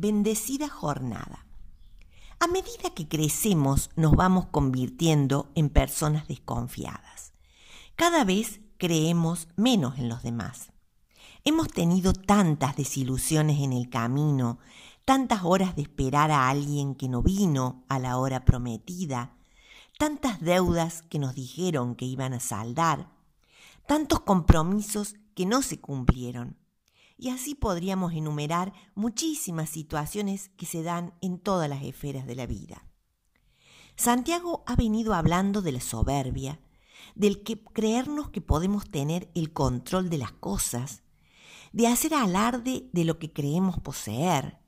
bendecida jornada. A medida que crecemos nos vamos convirtiendo en personas desconfiadas. Cada vez creemos menos en los demás. Hemos tenido tantas desilusiones en el camino, tantas horas de esperar a alguien que no vino a la hora prometida, tantas deudas que nos dijeron que iban a saldar, tantos compromisos que no se cumplieron. Y así podríamos enumerar muchísimas situaciones que se dan en todas las esferas de la vida. Santiago ha venido hablando de la soberbia, del que creernos que podemos tener el control de las cosas, de hacer alarde de lo que creemos poseer.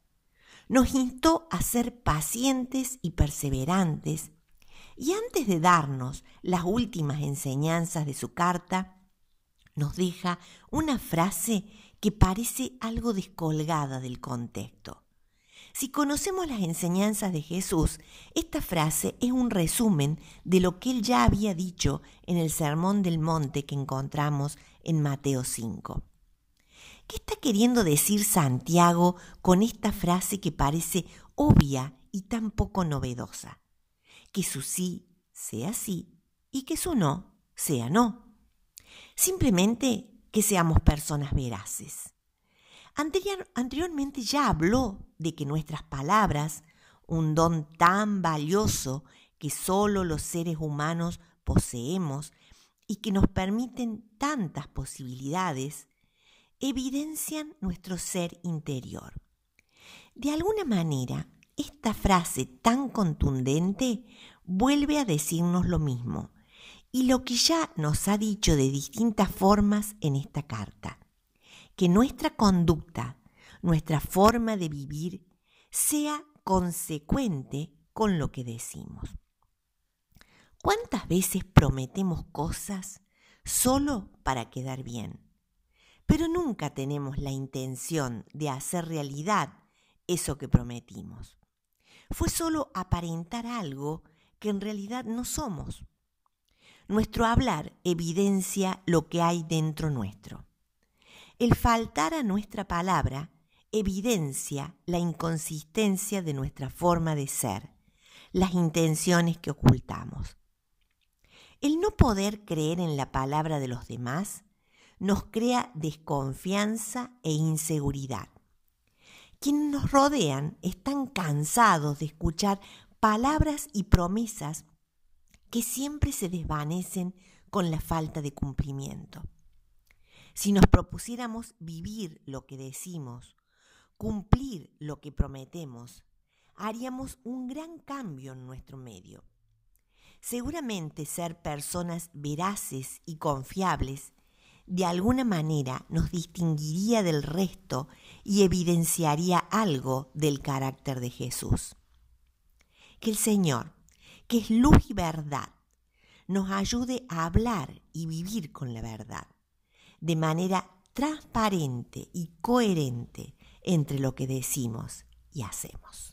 Nos instó a ser pacientes y perseverantes, y antes de darnos las últimas enseñanzas de su carta, nos deja una frase que parece algo descolgada del contexto. Si conocemos las enseñanzas de Jesús, esta frase es un resumen de lo que él ya había dicho en el Sermón del Monte que encontramos en Mateo 5. ¿Qué está queriendo decir Santiago con esta frase que parece obvia y tan poco novedosa? Que su sí sea sí y que su no sea no. Simplemente que seamos personas veraces. anteriormente ya habló de que nuestras palabras, un don tan valioso que solo los seres humanos poseemos y que nos permiten tantas posibilidades, evidencian nuestro ser interior. De alguna manera, esta frase tan contundente vuelve a decirnos lo mismo, y lo que ya nos ha dicho de distintas formas en esta carta, que nuestra conducta, nuestra forma de vivir, sea consecuente con lo que decimos. ¿Cuántas veces prometemos cosas solo para quedar bien? Pero nunca tenemos la intención de hacer realidad eso que prometimos. Fue solo aparentar algo que en realidad no somos. Nuestro hablar evidencia lo que hay dentro nuestro. El faltar a nuestra palabra evidencia la inconsistencia de nuestra forma de ser, las intenciones que ocultamos. El no poder creer en la palabra de los demás nos crea desconfianza e inseguridad. Quienes nos rodean están cansados de escuchar palabras y promesas que siempre se desvanecen con la falta de cumplimiento. Si nos propusiéramos vivir lo que decimos, cumplir lo que prometemos, haríamos un gran cambio en nuestro medio. Seguramente ser personas veraces y confiables de alguna manera nos distinguiría del resto y evidenciaría algo del carácter de Jesús. Que el Señor que es luz y verdad, nos ayude a hablar y vivir con la verdad, de manera transparente y coherente entre lo que decimos y hacemos.